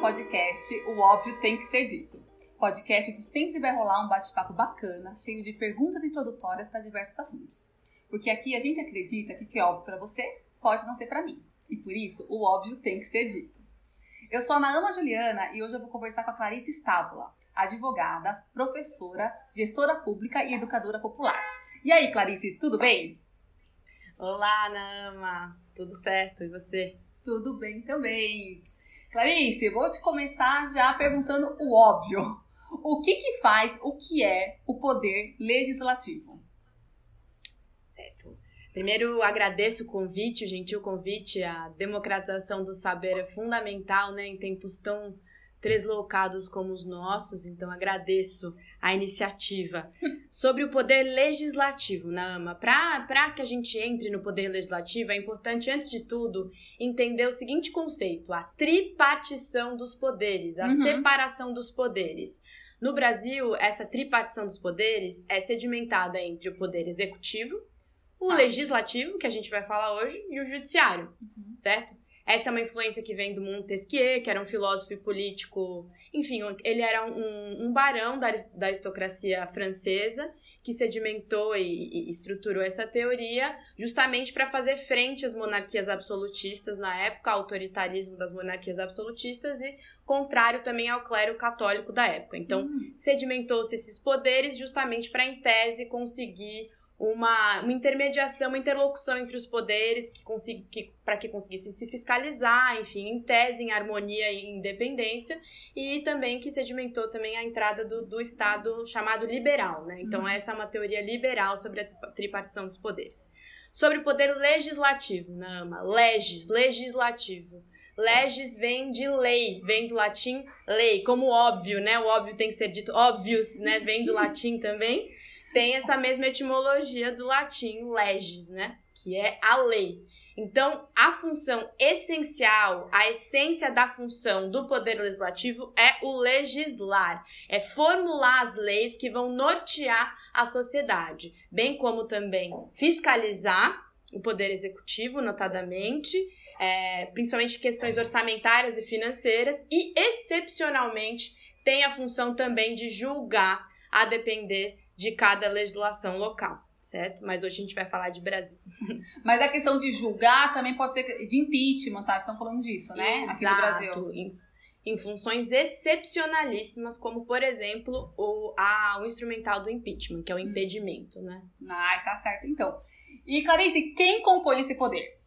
podcast O Óbvio Tem Que Ser Dito. Podcast onde sempre vai rolar um bate-papo bacana, cheio de perguntas introdutórias para diversos assuntos. Porque aqui a gente acredita que o que é óbvio para você pode não ser para mim. E por isso, o óbvio tem que ser dito. Eu sou a Naama Juliana e hoje eu vou conversar com a Clarice Stávola, advogada, professora, gestora pública e educadora popular. E aí, Clarice, tudo bem? Olá, Naama. Tudo certo? E você? Tudo bem também. Clarice, vou te começar já perguntando o óbvio. O que que faz, o que é o poder legislativo? Certo. Primeiro, agradeço o convite, o gentil convite. A democratização do saber é fundamental, né, em tempos tão treslocados como os nossos, então agradeço a iniciativa. Sobre o poder legislativo na AMA, para que a gente entre no poder legislativo, é importante, antes de tudo, entender o seguinte conceito: a tripartição dos poderes, a uhum. separação dos poderes. No Brasil, essa tripartição dos poderes é sedimentada entre o poder executivo, o ah. legislativo, que a gente vai falar hoje, e o judiciário, uhum. certo? Essa é uma influência que vem do Montesquieu, que era um filósofo e político. Enfim, ele era um, um barão da, da aristocracia francesa que sedimentou e, e estruturou essa teoria justamente para fazer frente às monarquias absolutistas na época, ao autoritarismo das monarquias absolutistas e contrário também ao clero católico da época. Então, hum. sedimentou-se esses poderes justamente para, em tese, conseguir uma, uma intermediação, uma interlocução entre os poderes que, que para que conseguissem se fiscalizar, enfim, em tese, em harmonia e independência, e também que sedimentou também a entrada do, do Estado chamado liberal, né? Então, uhum. essa é uma teoria liberal sobre a tripartição dos poderes. Sobre o poder legislativo, Nama, legis, legislativo. Legis vem de lei, vem do latim lei, como óbvio, né? O óbvio tem que ser dito óbvios, né? Vem do latim também tem essa mesma etimologia do latim legis, né? Que é a lei. Então, a função essencial, a essência da função do poder legislativo é o legislar, é formular as leis que vão nortear a sociedade, bem como também fiscalizar o poder executivo, notadamente, é, principalmente questões orçamentárias e financeiras, e excepcionalmente tem a função também de julgar, a depender de cada legislação local, certo? Mas hoje a gente vai falar de Brasil. Mas a questão de julgar também pode ser de impeachment, tá? Estão falando disso, né? Exato. Aqui no Brasil. Em, em funções excepcionalíssimas, como, por exemplo, o, a, o instrumental do impeachment, que é o hum. impedimento, né? Ah, tá certo, então. E, Clarice, quem compõe esse poder?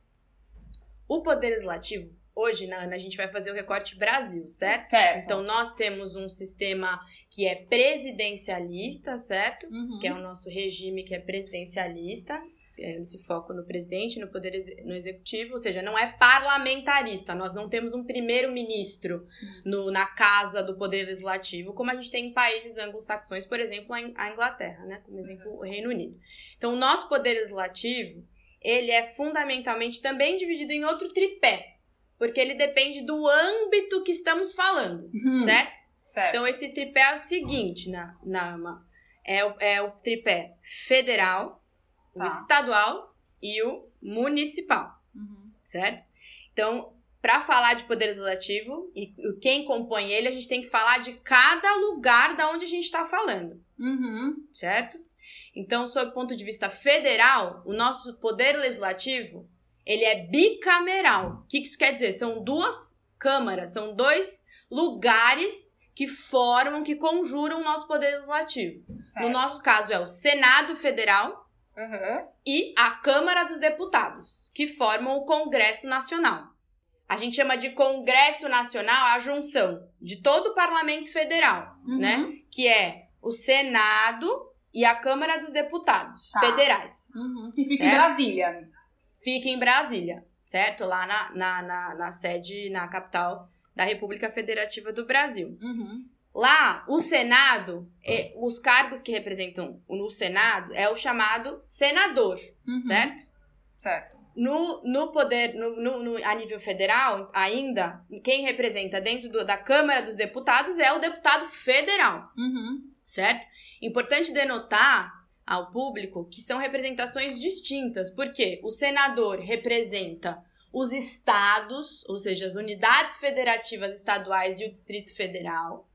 O poder legislativo, hoje, Ana, a gente vai fazer o recorte Brasil, certo? Certo. Então, nós temos um sistema que é presidencialista, certo? Uhum. Que é o nosso regime que é presidencialista, é, esse foco no presidente, no poder no executivo, ou seja, não é parlamentarista. Nós não temos um primeiro-ministro uhum. na casa do poder legislativo, como a gente tem em países anglo-saxões, por exemplo, a Inglaterra, né? Como exemplo, uhum. o Reino Unido. Então, o nosso poder legislativo, ele é fundamentalmente também dividido em outro tripé, porque ele depende do âmbito que estamos falando, uhum. certo? Certo. Então, esse tripé é o seguinte na, na AMA. É o, é o tripé federal, tá. o estadual e o municipal. Uhum. Certo? Então, para falar de poder legislativo e quem compõe ele, a gente tem que falar de cada lugar da onde a gente está falando. Uhum. Certo? Então, sob o ponto de vista federal, o nosso poder legislativo ele é bicameral. O que isso quer dizer? São duas câmaras, são dois lugares que formam, que conjuram o nosso poder legislativo. Certo. No nosso caso é o Senado Federal uhum. e a Câmara dos Deputados, que formam o Congresso Nacional. A gente chama de Congresso Nacional a junção de todo o Parlamento Federal, uhum. né? Que é o Senado e a Câmara dos Deputados tá. Federais. Uhum. Que fica em Brasília. Fica em Brasília, certo? Lá na, na, na, na sede, na capital da República Federativa do Brasil. Uhum. Lá, o Senado, é, os cargos que representam no Senado é o chamado senador, uhum. certo? Certo. No, no poder, no, no, no, a nível federal, ainda, quem representa dentro do, da Câmara dos Deputados é o deputado federal, uhum. certo? Importante denotar ao público que são representações distintas, porque o senador representa os estados, ou seja, as unidades federativas estaduais e o Distrito Federal.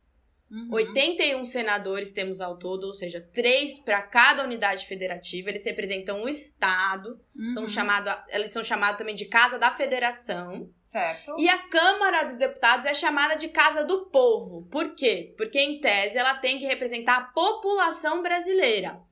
Uhum. 81 senadores temos ao todo, ou seja, três para cada unidade federativa. Eles representam o Estado, uhum. são chamado, eles são chamados também de Casa da Federação. Certo. E a Câmara dos Deputados é chamada de Casa do Povo. Por quê? Porque, em tese, ela tem que representar a população brasileira.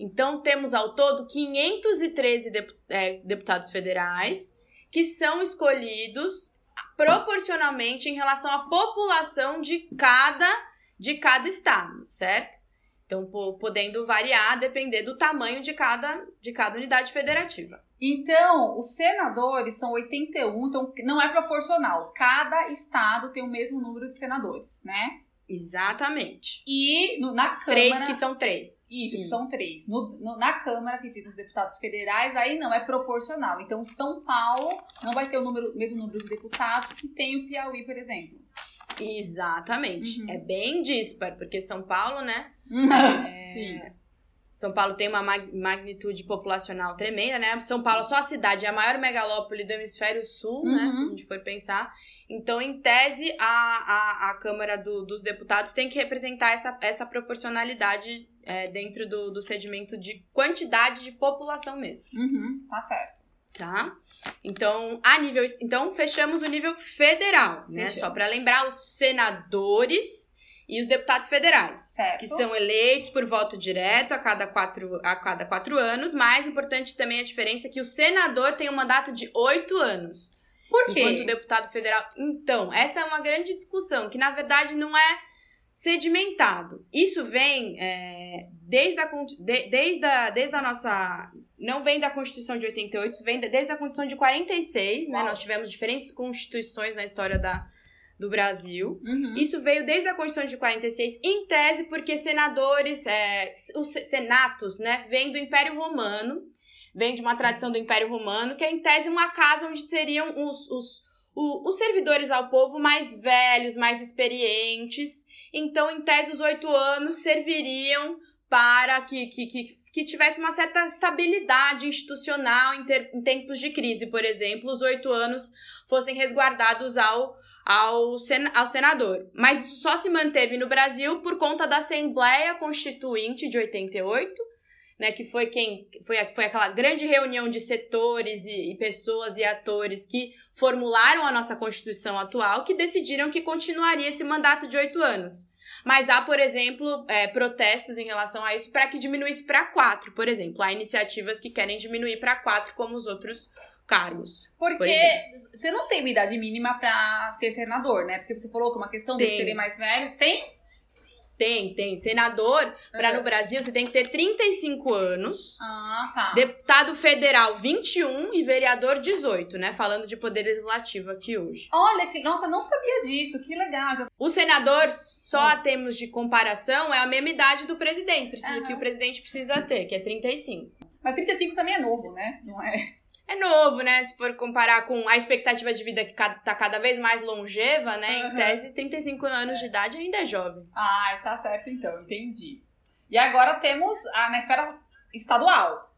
Então, temos ao todo 513 é, deputados federais que são escolhidos proporcionalmente em relação à população de cada de cada estado, certo? Então, podendo variar depender do tamanho de cada, de cada unidade federativa. Então, os senadores são 81, então não é proporcional. Cada estado tem o mesmo número de senadores, né? Exatamente. E no, na Câmara. Três que são três. Isso, Isso. que são três. No, no, na Câmara, que fica os deputados federais, aí não é proporcional. Então, São Paulo não vai ter o número, mesmo número de deputados que tem o Piauí, por exemplo. Exatamente. Uhum. É bem dispar, porque São Paulo, né? é... Sim. São Paulo tem uma magnitude populacional tremenda, né? São Paulo, só a cidade, é a maior megalópole do hemisfério sul, uhum. né? Se a uhum. gente for pensar. Então, em tese, a, a, a Câmara do, dos Deputados tem que representar essa, essa proporcionalidade é, dentro do, do sedimento de quantidade de população mesmo. Uhum, tá certo. Tá? Então, a nível. Então, fechamos o nível federal, né? Só para lembrar, os senadores e os deputados federais, certo. que são eleitos por voto direto a cada, quatro, a cada quatro anos. Mais importante também a diferença é que o senador tem um mandato de oito anos. Por quê? Enquanto o deputado federal. Então, essa é uma grande discussão, que na verdade não é sedimentado. Isso vem é, desde, a, de, desde, a, desde a nossa. Não vem da Constituição de 88, vem desde a Constituição de 46, né? Nós tivemos diferentes constituições na história da, do Brasil. Uhum. Isso veio desde a Constituição de 46, em tese, porque senadores, é, os senatos, né, vêm do Império Romano, vem de uma tradição do Império Romano, que é, em tese, uma casa onde teriam os, os, os, os servidores ao povo mais velhos, mais experientes. Então, em tese, os oito anos serviriam para que, que, que, que tivesse uma certa estabilidade institucional em, ter, em tempos de crise, por exemplo, os oito anos fossem resguardados ao ao, sen ao senador. Mas isso só se manteve no Brasil por conta da Assembleia Constituinte de 88, né, que foi quem foi, foi aquela grande reunião de setores e, e, pessoas e atores que formularam a nossa Constituição atual, que decidiram que continuaria esse mandato de oito anos. Mas há, por exemplo, é, protestos em relação a isso para que diminuísse para quatro, por exemplo. Há iniciativas que querem diminuir para quatro, como os outros cargos. Porque você não tem uma idade mínima para ser senador, né? Porque você falou que uma questão tem. de serem mais velhos. Tem? Tem, tem. Senador, para no Brasil, você tem que ter 35 anos. Ah, tá. Deputado federal, 21 e vereador, 18, né? Falando de poder legislativo aqui hoje. Olha, que, nossa, não sabia disso. Que legal. O senador, só a termos de comparação, é a mesma idade do presidente. Precisa, uhum. Que o presidente precisa ter, que é 35. Mas 35 também é novo, né? Não é? É novo, né? Se for comparar com a expectativa de vida que tá cada vez mais longeva, né? Uhum. Em tese, 35 anos é. de idade ainda é jovem. Ah, tá certo então, entendi. E agora temos a, na esfera estadual.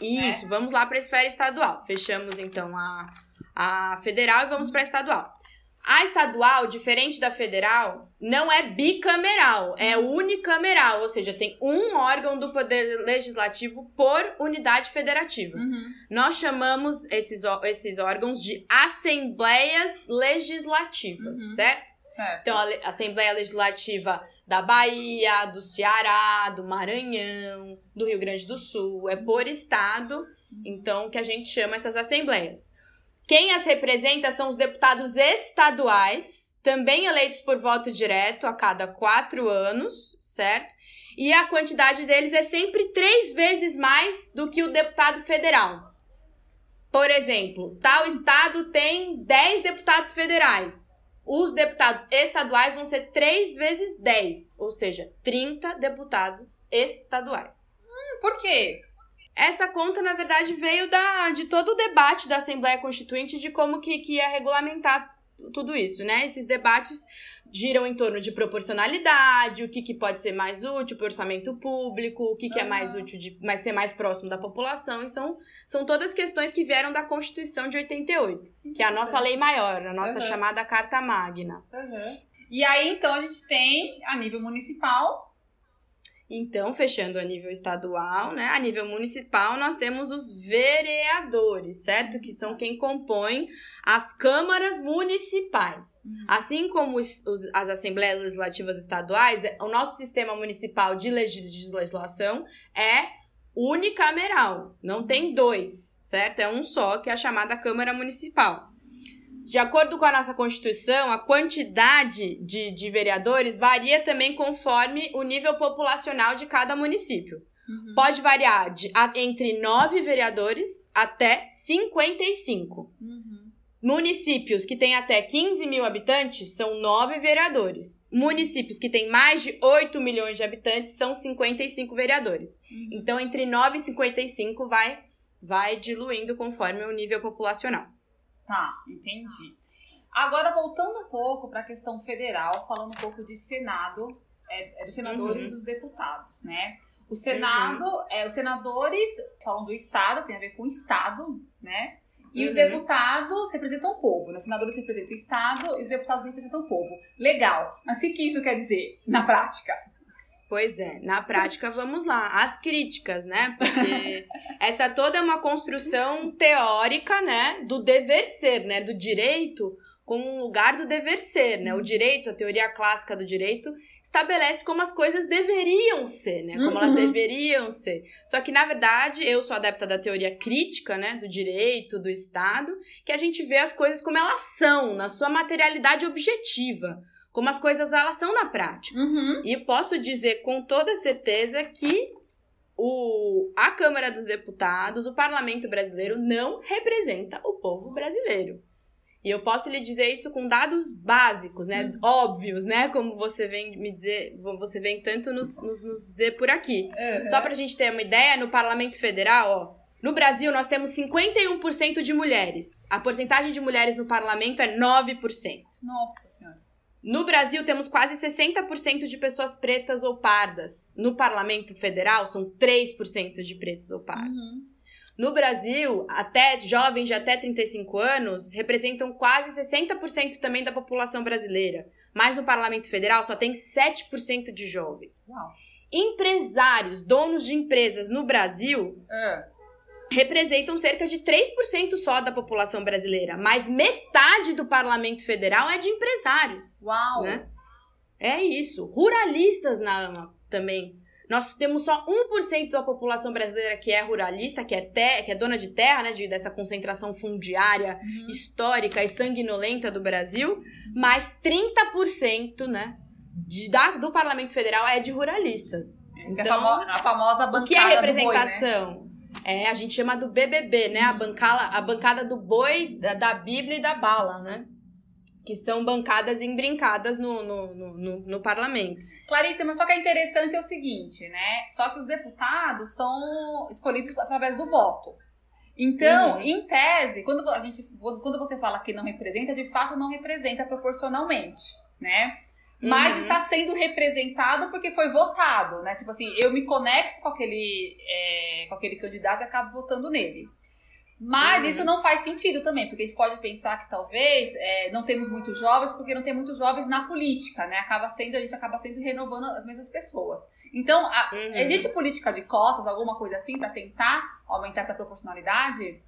Isso, né? vamos lá para a esfera estadual. Fechamos então a, a federal e vamos para a estadual. A estadual, diferente da federal, não é bicameral, é unicameral, ou seja, tem um órgão do poder legislativo por unidade federativa. Uhum. Nós chamamos esses, esses órgãos de assembleias legislativas, uhum. certo? Certo. Então, a Assembleia Legislativa da Bahia, do Ceará, do Maranhão, do Rio Grande do Sul, é por estado, uhum. então, que a gente chama essas assembleias. Quem as representa são os deputados estaduais, também eleitos por voto direto a cada quatro anos, certo? E a quantidade deles é sempre três vezes mais do que o deputado federal. Por exemplo, tal estado tem 10 deputados federais. Os deputados estaduais vão ser três vezes 10, ou seja, 30 deputados estaduais. Hum, por quê? Essa conta, na verdade, veio da, de todo o debate da Assembleia Constituinte de como que, que ia regulamentar tudo isso, né? Esses debates giram em torno de proporcionalidade, o que, que pode ser mais útil para o orçamento público, o que, que é mais útil de mais, ser mais próximo da população. E são, são todas questões que vieram da Constituição de 88, que é a nossa lei maior, a nossa uhum. chamada Carta Magna. Uhum. E aí, então, a gente tem, a nível municipal, então, fechando a nível estadual, né? A nível municipal, nós temos os vereadores, certo? Que são quem compõe as câmaras municipais. Uhum. Assim como os, os, as assembleias legislativas estaduais, o nosso sistema municipal de legislação é unicameral. Não tem dois, certo? É um só, que é a chamada Câmara Municipal. De acordo com a nossa Constituição, a quantidade de, de vereadores varia também conforme o nível populacional de cada município. Uhum. Pode variar de, a, entre 9 vereadores até 55. Uhum. Municípios que têm até 15 mil habitantes são 9 vereadores. Municípios que têm mais de 8 milhões de habitantes são 55 vereadores. Uhum. Então, entre 9 e 55 vai, vai diluindo conforme o nível populacional. Tá, entendi. Agora, voltando um pouco para a questão federal, falando um pouco de Senado, é, é dos senadores uhum. e dos deputados, né? O Senado, uhum. é, os senadores falam do Estado, tem a ver com o Estado, né? E uhum. os deputados representam o povo. Né? Os senadores representam o Estado e os deputados representam o povo. Legal. Mas o que isso quer dizer na prática? Pois é, na prática, vamos lá. As críticas, né? Porque essa toda é uma construção teórica, né? Do dever ser, né? Do direito como um lugar do dever ser, né? O direito, a teoria clássica do direito, estabelece como as coisas deveriam ser, né? Como uhum. elas deveriam ser. Só que, na verdade, eu sou adepta da teoria crítica, né? Do direito, do Estado, que a gente vê as coisas como elas são, na sua materialidade objetiva como as coisas elas são na prática. Uhum. E posso dizer com toda certeza que o, a Câmara dos Deputados, o Parlamento brasileiro, não representa o povo brasileiro. E eu posso lhe dizer isso com dados básicos, né? Uhum. Óbvios, né? Como você vem me dizer, você vem tanto nos, nos, nos dizer por aqui. Uhum. Só pra gente ter uma ideia, no Parlamento Federal, ó, no Brasil, nós temos 51% de mulheres. A porcentagem de mulheres no parlamento é 9%. Nossa Senhora. No Brasil, temos quase 60% de pessoas pretas ou pardas. No Parlamento Federal, são 3% de pretos ou pardos. Uhum. No Brasil, até jovens de até 35 anos representam quase 60% também da população brasileira. Mas no Parlamento Federal só tem 7% de jovens. Uau. Empresários, donos de empresas no Brasil, uh representam cerca de 3% só da população brasileira, mas metade do parlamento federal é de empresários. Uau! Né? É isso. Ruralistas na AMA também. Nós temos só 1% da população brasileira que é ruralista, que é, te, que é dona de terra, né, de, dessa concentração fundiária uhum. histórica e sanguinolenta do Brasil, mas 30%, né, de, da, do parlamento federal é de ruralistas. Então, a, famosa bancada O que é representação? Boi, né? É, a gente chama do BBB, né? A bancada, a bancada do boi, da, da Bíblia e da bala, né? Que são bancadas embrincadas no, no, no, no, parlamento. Clarice, mas só que é interessante é o seguinte, né? Só que os deputados são escolhidos através do voto. Então, uhum. em tese, quando a gente quando você fala que não representa, de fato não representa proporcionalmente, né? Mas uhum. está sendo representado porque foi votado, né? Tipo assim, eu me conecto com aquele, é, com aquele candidato e acabo votando nele. Mas uhum. isso não faz sentido também, porque a gente pode pensar que talvez é, não temos muitos jovens, porque não tem muitos jovens na política, né? Acaba sendo, a gente acaba sendo renovando as mesmas pessoas. Então, a, uhum. existe política de cotas, alguma coisa assim, para tentar aumentar essa proporcionalidade?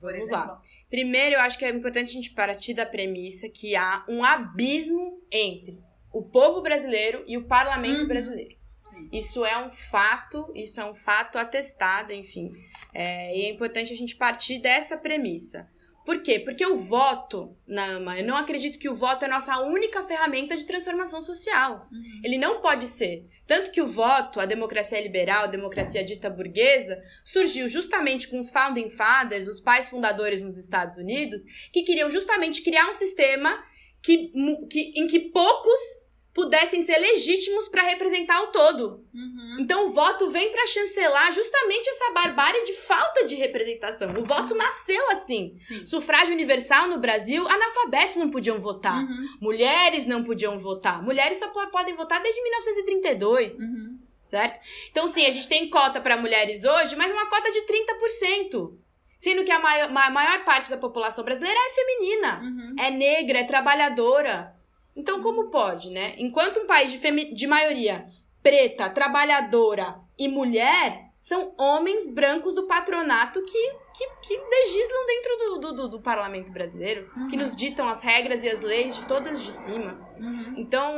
Por Vamos exemplo. lá. Primeiro, eu acho que é importante a gente partir da premissa que há um abismo entre o povo brasileiro e o parlamento uhum. brasileiro. Sim. Isso é um fato, isso é um fato atestado, enfim. É, e é importante a gente partir dessa premissa. Por quê? Porque o voto, Nama, eu não acredito que o voto é a nossa única ferramenta de transformação social. Uhum. Ele não pode ser. Tanto que o voto, a democracia liberal, a democracia dita burguesa, surgiu justamente com os founding fathers, os pais fundadores nos Estados Unidos, que queriam justamente criar um sistema que, que, em que poucos pudessem ser legítimos para representar o todo. Uhum. Então o voto vem para chancelar justamente essa barbárie de falta de representação. O voto nasceu assim. Sim. Sufrágio universal no Brasil, analfabetos não podiam votar. Uhum. Mulheres não podiam votar. Mulheres só po- podem votar desde 1932, Uhum. certo? Então, sim, a gente tem cota para mulheres hoje, mas uma cota de 30%. Sendo que a maior, ma- maior parte da população brasileira é feminina, Uhum. é negra, é trabalhadora. Então, como pode, né? Enquanto um país de, de maioria preta, trabalhadora e mulher são homens brancos do patronato que, que, que legislam dentro do, do, do- parlamento brasileiro, que Uhum. nos ditam as regras e as leis de todas de cima. Uhum. Então,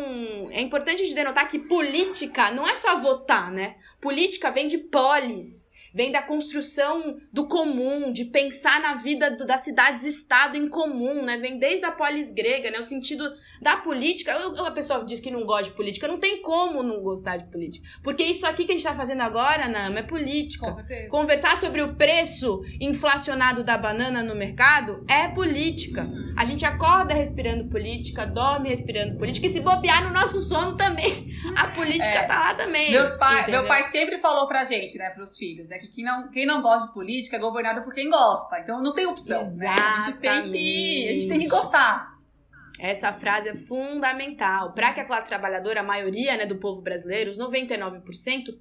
é importante a gente denotar que política não é só votar, né? Política vem de polis, vem da construção do comum, de pensar na vida do- das cidades-estado em comum, né? Vem desde a polis grega, né? O sentido da política. Eu- eu- A pessoa diz que não gosta de política, não tem como não gostar de política. Porque isso aqui que a gente tá fazendo agora, Nama, é política. Com certeza. Conversar sobre o preço inflacionado da banana no mercado é política. Uhum. A gente acorda respirando política, dorme respirando política, e se bobear no nosso sono também, a política É. tá lá também. Meus pai, entendeu? meu pai sempre falou pra gente, né, pros filhos, né, que quem não, quem não gosta de política é governado por quem gosta. Então não tem opção, né? A gente tem que, a gente tem que gostar. Essa frase é fundamental. Para que a classe trabalhadora, a maioria né, do povo brasileiro, os 99%,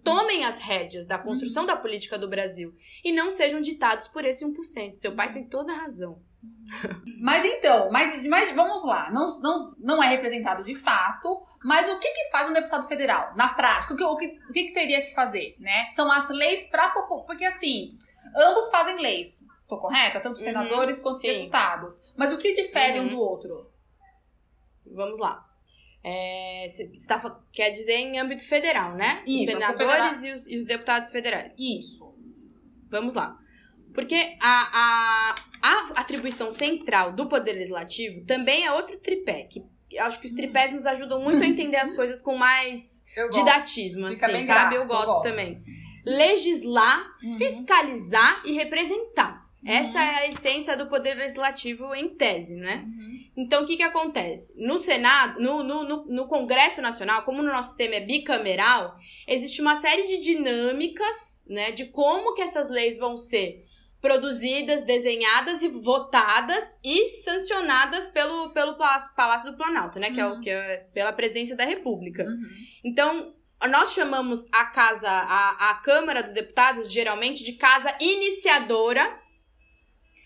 tomem as rédeas da construção da política do Brasil e não sejam ditados por esse 1%. Seu pai tem toda a razão. Mas então, mas, mas vamos lá, não, não, não é representado de fato, mas o que que faz um deputado federal, na prática? O que, o que, o que, que teria que fazer, né? São as leis população, porque assim, ambos fazem leis, tô correta? Tanto Uhum, senadores quanto sim. deputados. Mas o que difere um Uhum. do outro? Vamos lá. É, Você tá, fa- quer dizer em âmbito federal, né? Isso, os senadores e os, e os deputados federais. Isso. Vamos lá. Porque a, a, a atribuição central do Poder Legislativo também é outro tripé. Que acho que os tripés nos ajudam muito a entender as coisas com mais didatismo, assim, sabe? gráfico, eu gosto eu gosto. também. Legislar, Uhum. fiscalizar e representar. Essa Uhum. é a essência do Poder Legislativo em tese, né? Uhum. Então, o que que acontece? No Senado, no, no, no, no Congresso Nacional, como o nosso sistema é bicameral, existe uma série de dinâmicas, né, de como que essas leis vão ser produzidas, desenhadas e votadas e sancionadas pelo, pelo Palácio, do Planalto, né, que é o Uhum. que é pela Presidência da República. Uhum. Então, nós chamamos a casa, a, a Câmara dos Deputados, geralmente, de casa iniciadora,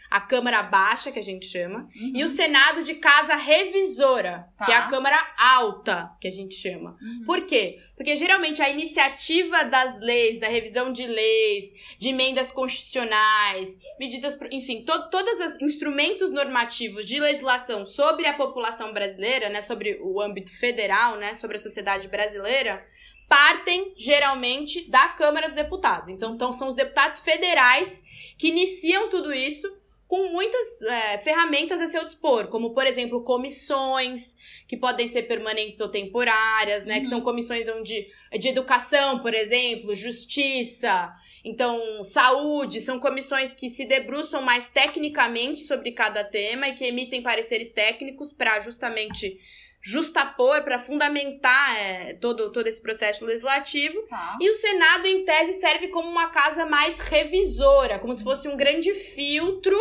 a Câmara Baixa, que a gente chama, Uhum. e o Senado de casa revisora, Tá. que é a Câmara Alta, que a gente chama. Uhum. Por quê? Porque geralmente a iniciativa das leis, da revisão de leis, de emendas constitucionais, medidas, enfim, to todos os instrumentos normativos de legislação sobre a população brasileira, né, sobre o âmbito federal, né, sobre a sociedade brasileira, partem geralmente da Câmara dos Deputados. Então, então são os deputados federais que iniciam tudo isso com muitas é, ferramentas a seu dispor, como, por exemplo, comissões, que podem ser permanentes ou temporárias, né? Que Uhum. são comissões onde, de educação, por exemplo, justiça, então, saúde, são comissões que se debruçam mais tecnicamente sobre cada tema e que emitem pareceres técnicos para justamente justapor, para fundamentar é, todo, todo esse processo legislativo. Tá. E o Senado, em tese, serve como uma casa mais revisora, como se fosse um grande filtro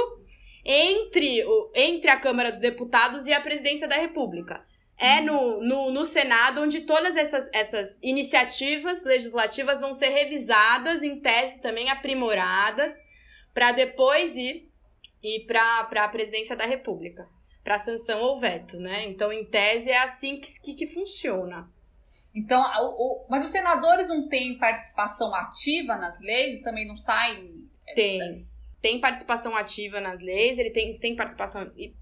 entre, o, entre a Câmara dos Deputados e a Presidência da República. É no, no, no Senado onde todas essas, essas iniciativas legislativas vão ser revisadas, em tese também aprimoradas, para depois ir, ir para a Presidência da República, para sanção ou veto, né? Então, em tese, é assim que, que, funciona. Então, o, o- mas os senadores não têm participação ativa nas leis? Também não saem? Tem. Tem participação ativa nas leis, ele tem, tem participação. e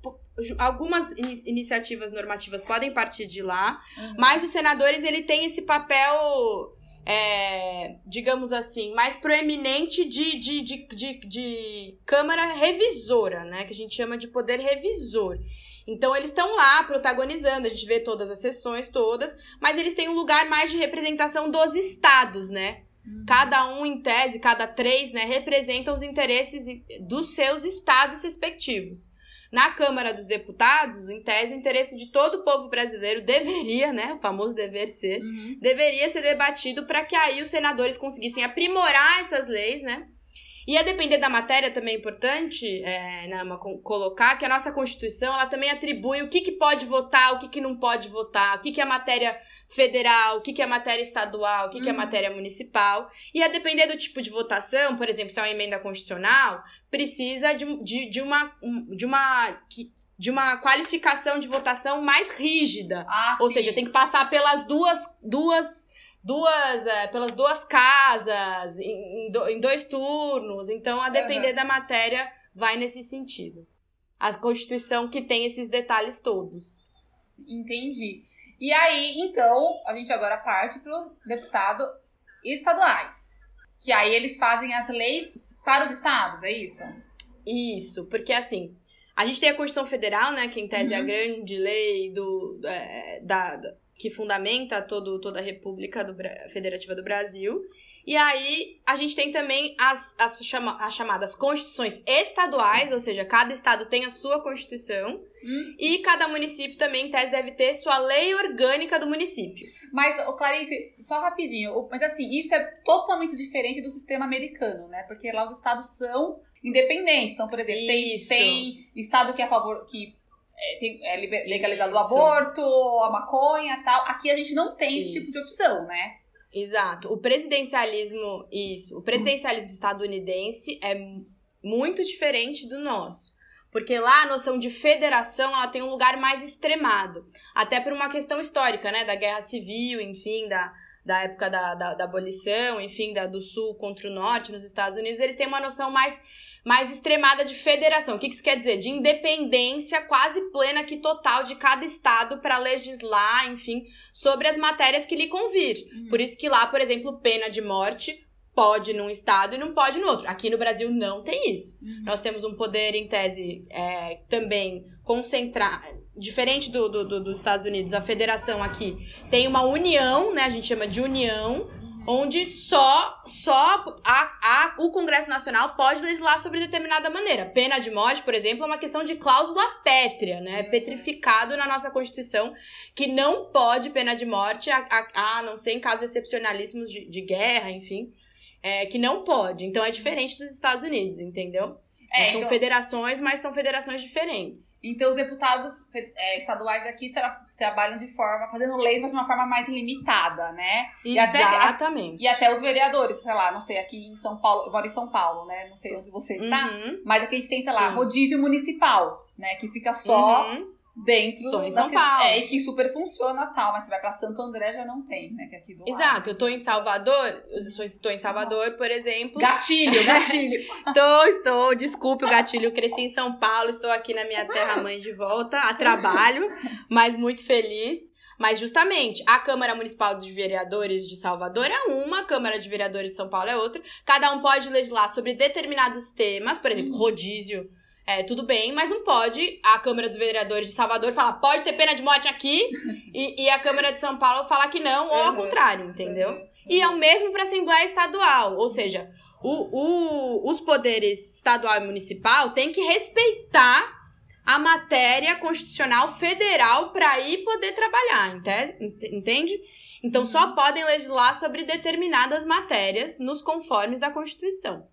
algumas ini- iniciativas normativas podem partir de lá, Uhum. mas os senadores ele tem esse papel, é, digamos assim, mais proeminente de, de, de, de, de Câmara revisora, né? Que a gente chama de poder revisor. Então eles estão lá protagonizando, a gente vê todas as sessões todas, mas eles têm um lugar mais de representação dos estados, né? Uhum. Cada um, em tese, cada três, né, representam os interesses dos seus estados respectivos. Na Câmara dos Deputados, em tese, o interesse de todo o povo brasileiro deveria, né, o famoso dever ser, uhum. deveria ser debatido para que aí os senadores conseguissem aprimorar essas leis, né? E a depender da matéria também é importante é, né, colocar que a nossa Constituição ela também atribui o que, que pode votar, o que, que não pode votar, o que, que é matéria federal, o que, que é matéria estadual, o que, uhum. que é uhum. matéria municipal. E a depender do tipo de votação, por exemplo, se é uma emenda constitucional, precisa de, de, de uma. De uma de uma qualificação de votação mais rígida. Ah, Ou sim. seja, tem que passar pelas duas, duas duas, é, pelas duas casas, em, em, dois turnos. Então, a depender uhum. da matéria, vai nesse sentido. A Constituição que tem esses detalhes todos. Entendi. E aí, então, a gente agora parte para os deputados estaduais. Que aí eles fazem as leis para os estados, é isso? Isso, porque assim, a gente tem a Constituição Federal, né, que em tese uhum. é a uhum. grande lei do, é, da, que fundamenta todo, toda a República do, Federativa do Brasil. E aí, a gente tem também as, as, chama, as chamadas constituições estaduais, ou seja, cada estado tem a sua constituição. Hum. E cada município também, em tese, deve ter sua lei orgânica do município. Mas, Clarice, só rapidinho, mas assim, isso é totalmente diferente do sistema americano, né? Porque lá os estados são independentes. Então, por exemplo, tem, tem estado que é a favor, que é, tem, é legalizado Isso. o aborto, a maconha tal. Aqui a gente não tem esse Isso. tipo de opção, né? Exato. O presidencialismo, isso, o presidencialismo estadunidense é muito diferente do nosso. Porque lá a noção de federação ela tem um lugar mais extremado. Até por uma questão histórica, né? Da guerra civil, enfim, da, da época da, da, da abolição, enfim, da, do sul contra o norte nos Estados Unidos. Eles têm uma noção mais mais extremada de federação. O que isso quer dizer? De independência quase plena que total de cada estado para legislar, enfim, sobre as matérias que lhe convir. Uhum. Por isso que lá, por exemplo, pena de morte pode num estado e não pode no outro. Aqui no Brasil não tem isso. Uhum. Nós temos um poder, em tese, é, também concentrar. Diferente do, do, do, dos Estados Unidos, a federação aqui tem uma união, né? A gente chama de união onde só só a, a, o Congresso Nacional pode legislar sobre determinada maneira. Pena de morte, por exemplo, é uma questão de cláusula pétrea, né? Uhum. Petrificado na nossa Constituição, que não pode pena de morte, a, a, a não ser em casos excepcionalíssimos de, de guerra, enfim, é, que não pode. Então é diferente dos Estados Unidos, entendeu? É, são então, federações, mas são federações diferentes. Então os deputados é, estaduais aqui tra trabalham de forma, fazendo leis, mas de uma forma mais limitada, né? Exatamente. E até, e até os vereadores, sei lá, não sei, aqui em São Paulo, eu moro em São Paulo, né? Não sei onde você está, uhum. mas aqui a gente tem, sei lá, Sim. rodízio municipal, né? Que fica só. Uhum dentro Sou em São Paulo. É, e que super funciona tal, mas você vai pra Santo André já não tem, né? Que é aqui do Exato, lado. eu tô em Salvador, eu estou em Salvador, por exemplo. Gatilho, gatilho. estou, estou, desculpe o gatilho, eu cresci em São Paulo, estou aqui na minha terra mãe de volta, a trabalho, mas muito feliz. Mas justamente, a Câmara Municipal de Vereadores de Salvador é uma, a Câmara de Vereadores de São Paulo é outra. Cada um pode legislar sobre determinados temas, por exemplo, rodízio é, tudo bem, mas não pode a Câmara dos Vereadores de Salvador falar pode ter pena de morte aqui e, e a Câmara de São Paulo falar que não, ou uhum. ao contrário, entendeu? Uhum. E é o mesmo para a Assembleia Estadual, ou seja, o, o, os poderes estadual e municipal têm que respeitar a matéria constitucional federal para aí poder trabalhar, entende? Então uhum. só podem legislar sobre determinadas matérias nos conformes da Constituição.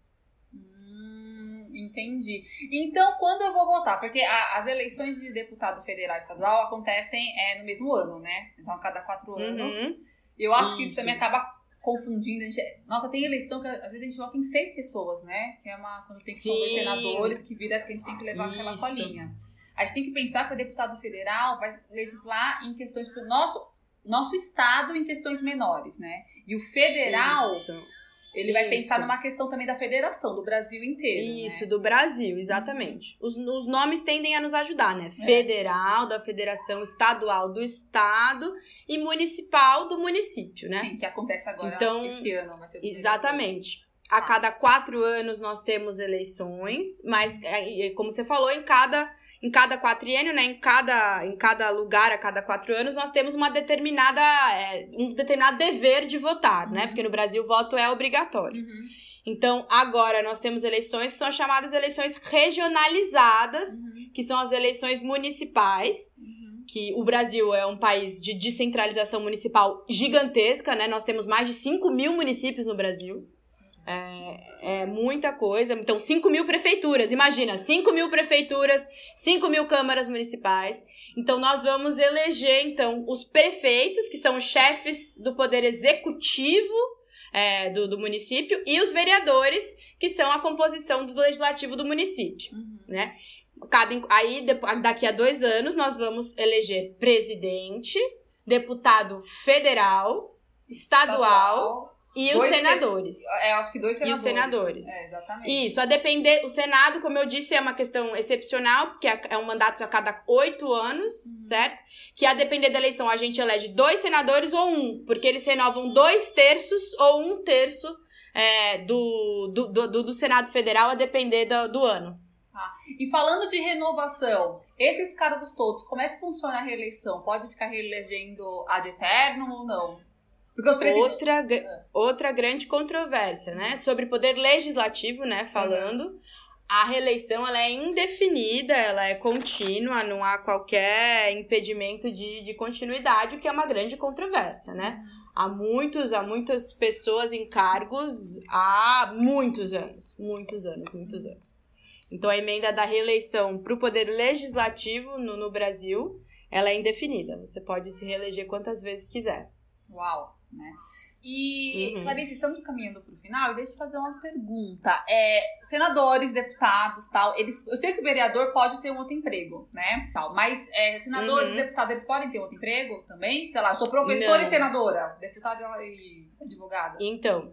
Entendi. Então, quando eu vou votar? Porque a, as eleições de deputado federal e estadual acontecem é, no mesmo ano, né? São a cada quatro uhum. anos. Uhum. Eu acho isso. que isso também acaba confundindo. A gente, nossa, tem eleição que às vezes a gente vota em seis pessoas, né? Que é uma. Quando tem que ser senadores, que vira que a gente tem que levar isso. aquela colinha. A gente tem que pensar que o deputado federal vai legislar em questões pro nosso, nosso estado em questões menores, né? E o federal. Isso ele vai pensar numa questão também da federação, do Brasil inteiro. Né? Isso, né? do Brasil, exatamente. Os, os nomes tendem a nos ajudar, né? É. Federal, da federação, estadual, do estado e municipal, do município, né? Sim, que acontece agora então, esse ano. Vai ser exatamente. A cada quatro anos nós temos eleições, mas, é, como você falou, em cada em cada quatriênio, né, em cada, em cada lugar, a cada quatro anos, nós temos uma determinada, é, um determinado dever de votar, né? uhum. né? Porque no Brasil o voto é obrigatório. Uhum. Então, agora nós temos eleições que são as chamadas eleições regionalizadas, uhum. que são as eleições municipais. Uhum. Que o Brasil é um país de descentralização municipal gigantesca, né? Nós temos mais de 5 mil municípios no Brasil. É, é, muita coisa. Então, 5 mil prefeituras. Imagina, 5 mil prefeituras, 5 mil câmaras municipais. Então, nós vamos eleger, então, os prefeitos, que são os chefes do poder executivo é, do, do município, e os vereadores, que são a composição do legislativo do município, uhum. né? Cada, aí, daqui a dois anos, nós vamos eleger presidente, deputado federal, estadual, estadual e os senadores. Sen... É, acho que dois senadores. E os senadores. É, exatamente. Isso, a depender. O Senado, como eu disse, é uma questão excepcional, porque é, é um mandato a cada oito anos, uhum. certo? Que a depender da eleição, a gente elege dois senadores ou um, porque eles renovam dois terços ou um terço é, do, do, do, do, Senado Federal, a depender do, do ano. Tá. E falando de renovação, esses cargos todos, como é que funciona a reeleição? Pode ficar reelegendo ad eterno ou não? Outra, outra grande controvérsia, né? Sobre poder legislativo, né? Falando. Uhum. A reeleição ela é indefinida, ela é contínua, não há qualquer impedimento de, de continuidade, o que é uma grande controvérsia, né? Há muitos, há muitas pessoas em cargos há muitos anos, muitos anos, muitos anos. Então a emenda da reeleição para o poder legislativo no, no Brasil, ela é indefinida. Você pode se reeleger quantas vezes quiser. Uau! Né? E, uhum. Clarice, estamos caminhando para o final e deixa eu fazer uma pergunta. É, senadores, deputados, tal, eles, eu sei que o vereador pode ter um outro emprego, né? Tal, mas é, senadores, uhum. deputados, eles podem ter outro emprego também? Sei lá, sou professora Não. e senadora, deputada e advogada. Então,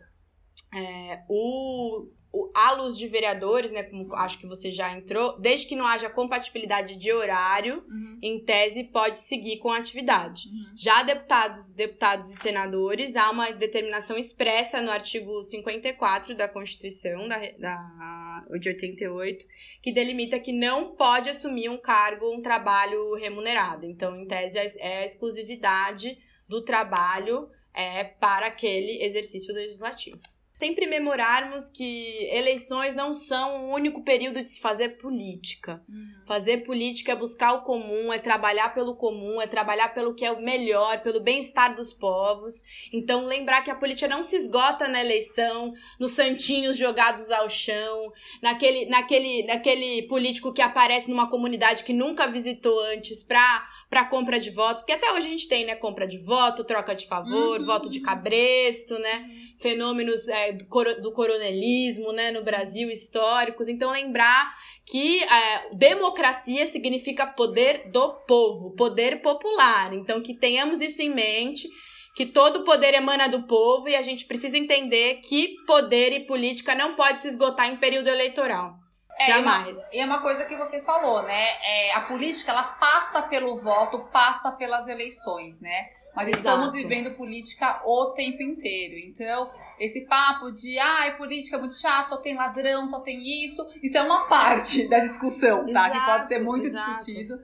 é, o o, a luz de vereadores, né, como acho que você já entrou, desde que não haja compatibilidade de horário, uhum. em tese pode seguir com a atividade. Uhum. Já deputados, deputados e senadores, há uma determinação expressa no artigo 54 da Constituição da, da, de 88, que delimita que não pode assumir um cargo, um trabalho remunerado. Então, em tese, é a exclusividade do trabalho é, para aquele exercício legislativo sempre memorarmos que eleições não são o único período de se fazer política. Uhum. Fazer política é buscar o comum, é trabalhar pelo comum, é trabalhar pelo que é o melhor, pelo bem-estar dos povos. Então, lembrar que a política não se esgota na eleição, nos santinhos jogados ao chão, naquele, naquele, naquele político que aparece numa comunidade que nunca visitou antes para para compra de votos, porque até hoje a gente tem, né, compra de voto, troca de favor, uhum. voto de cabresto, né, uhum. fenômenos é, do, do, coronelismo, né, no Brasil, históricos. Então, lembrar que é, democracia significa poder do povo, poder popular. Então, que tenhamos isso em mente, que todo poder emana do povo e a gente precisa entender que poder e política não pode se esgotar em período eleitoral. É, Jamais. E é uma coisa que você falou, né? É, a política, ela passa pelo voto, passa pelas eleições, né? Mas Exato. estamos vivendo política o tempo inteiro. Então, esse papo de, ai, ah, política é muito chato, só tem ladrão, só tem isso, isso é uma parte da discussão, tá? Exato, que pode ser muito exato. discutido,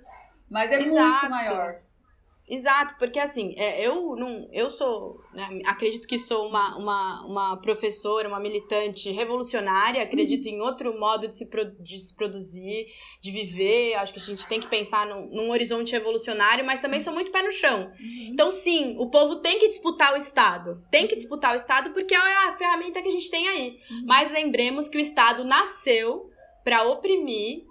mas é muito maior. Exato, porque assim, é, eu não, eu sou, né, acredito que sou uma, uma, uma professora, uma militante revolucionária, acredito em outro modo de se, de se produzir, de viver, acho que a gente tem que pensar num, num horizonte revolucionário, mas também sou muito pé no chão. Uhum. Então, sim, o povo tem que disputar o Estado, tem que disputar o Estado porque é a ferramenta que a gente tem aí. Uhum. Mas lembremos que o Estado nasceu para oprimir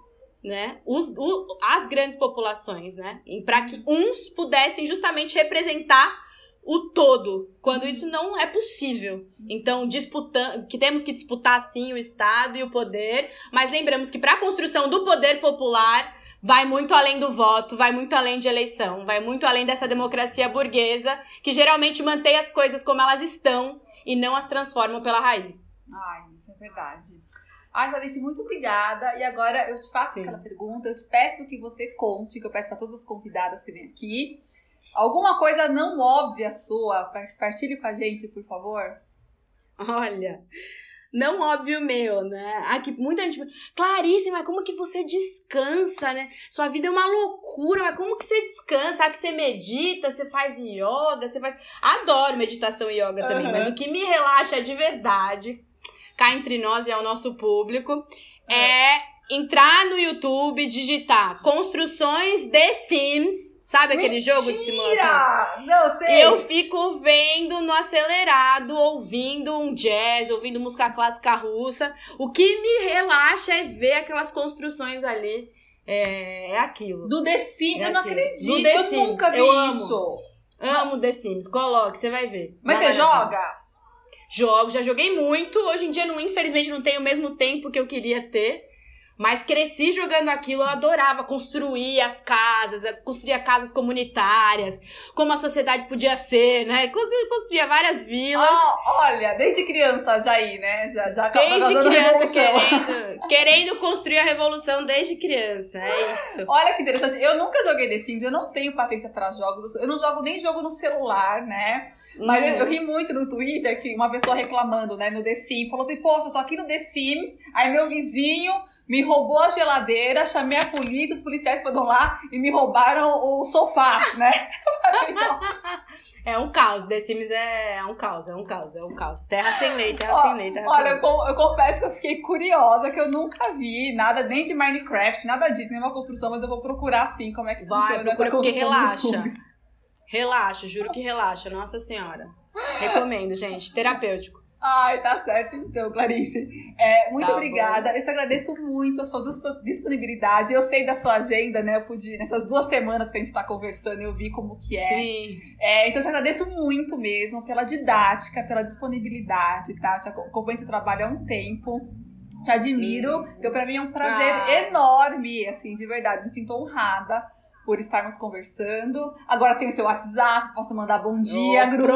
né, os, o, as grandes populações, né, para que uns pudessem justamente representar o todo, quando isso não é possível. Então, disputando, que temos que disputar sim o Estado e o poder, mas lembramos que para a construção do poder popular vai muito além do voto, vai muito além de eleição, vai muito além dessa democracia burguesa que geralmente mantém as coisas como elas estão e não as transformam pela raiz. Ai, isso é verdade. Ai, Clarice, muito obrigada. E agora eu te faço Sim. aquela pergunta, eu te peço que você conte, que eu peço para todas as convidadas que vêm aqui. Alguma coisa não óbvia sua, partilhe com a gente, por favor. Olha, não óbvio meu, né? Aqui muita gente, Clarice, mas como que você descansa, né? Sua vida é uma loucura, mas como que você descansa? Ah, que você medita, você faz yoga, você faz. Adoro meditação e yoga também, uhum. mas o que me relaxa de verdade cá entre nós e ao nosso público, é entrar no YouTube, digitar construções The Sims, sabe aquele Mentira! jogo de simulação? Não sei. Eu fico vendo no acelerado, ouvindo um jazz, ouvindo música clássica russa. O que me relaxa é ver aquelas construções ali. É, é aquilo. Do The Sims, É eu não acredito. Eu nunca vi eu amo. isso. Amo The Sims. Coloque, você vai ver. Mas Vai você joga? Jogo, já joguei muito. Hoje em dia, não, infelizmente, não tenho o mesmo tempo que eu queria ter. Mas cresci jogando aquilo, eu adorava construir as casas, eh, construía casas comunitárias, como a sociedade podia ser, né? Constru- Construía várias vilas. Ah, olha, desde criança já aí, né? Já, já Desde criança, querendo, querendo construir a revolução desde criança. É isso. Olha que interessante. Eu nunca joguei The Sims, eu não tenho paciência para jogos. Eu não jogo nem jogo no celular, né? Mas Hum. eu, eu ri muito no Twitter que uma pessoa reclamando, né, no The Sims, falou assim: Poxa, eu tô aqui no The Sims, aí meu vizinho me roubou a geladeira, chamei a polícia, os policiais foram lá e me roubaram o sofá, né? É um caos. The Sims é, é um caos, é um caos, é um caos. Terra sem lei, terra Ó, sem lei, terra Olha, sem eu, lei. con- eu confesso que eu fiquei curiosa, que eu nunca vi nada nem de Minecraft, nada disso, nenhuma construção, mas eu vou procurar sim como é que Vai, funciona essa procura porque construção no relaxa. Relaxa, juro que relaxa, nossa senhora. Recomendo, gente. Terapêutico. Ai, tá certo então, Clarice. É, muito Tá bom. obrigada. Eu te agradeço muito a sua dispo- disponibilidade. Eu sei da sua agenda, né? Eu pude, nessas duas semanas que a gente tá conversando, eu vi como que é. Sim. É, então eu te agradeço muito mesmo pela didática, pela disponibilidade, tá? Eu te acom- acompanho seu trabalho há um tempo. Te admiro. Então, pra mim é um prazer Ah. enorme, assim, de verdade. Me sinto honrada por estarmos conversando. Agora tem o seu WhatsApp, posso mandar bom dia, Oh, grupo.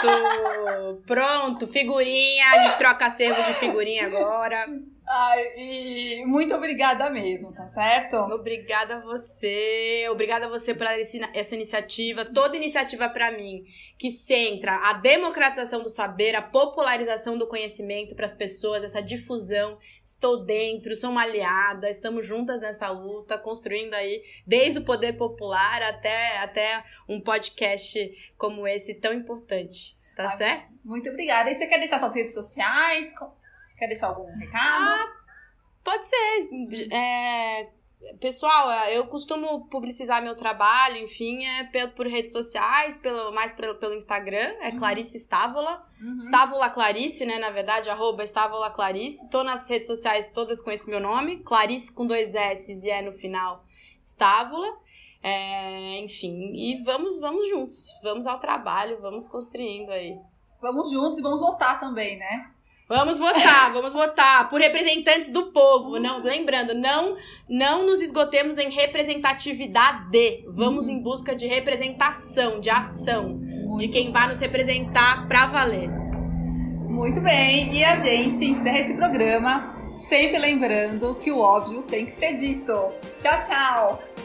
Pronto, pronto. Figurinha, a gente troca acervo de figurinha agora. Ai, e muito obrigada mesmo, tá certo? Obrigada a você, obrigada a você por essa iniciativa, toda iniciativa para mim que centra a democratização do saber, a popularização do conhecimento para as pessoas, essa difusão. Estou dentro, sou uma aliada, estamos juntas nessa luta, construindo aí desde o poder popular até até um podcast como esse tão importante, tá Ai, certo? Muito obrigada. E você quer deixar suas redes sociais? Quer deixar algum recado? Pode ser. É, pessoal, eu costumo publicizar meu trabalho, enfim, é pelo, por redes sociais, pelo, mais pelo, pelo Instagram, é Uhum. Clarice Stávola. Uhum. Stávola Clarice, né, na verdade, arroba Stávola Clarice. Tô nas redes sociais todas com esse meu nome, Clarice com dois S e é no final, Stávola. É, enfim, e vamos, vamos juntos, vamos ao trabalho, vamos construindo aí. Vamos juntos e vamos votar também, né? Vamos votar, vamos votar por representantes do povo. Não, lembrando, não não nos esgotemos em representatividade. Vamos em busca de representação, de ação, de quem vai nos representar pra valer. muito bem. E a gente encerra esse programa sempre lembrando que o óbvio tem que ser dito. Tchau, tchau!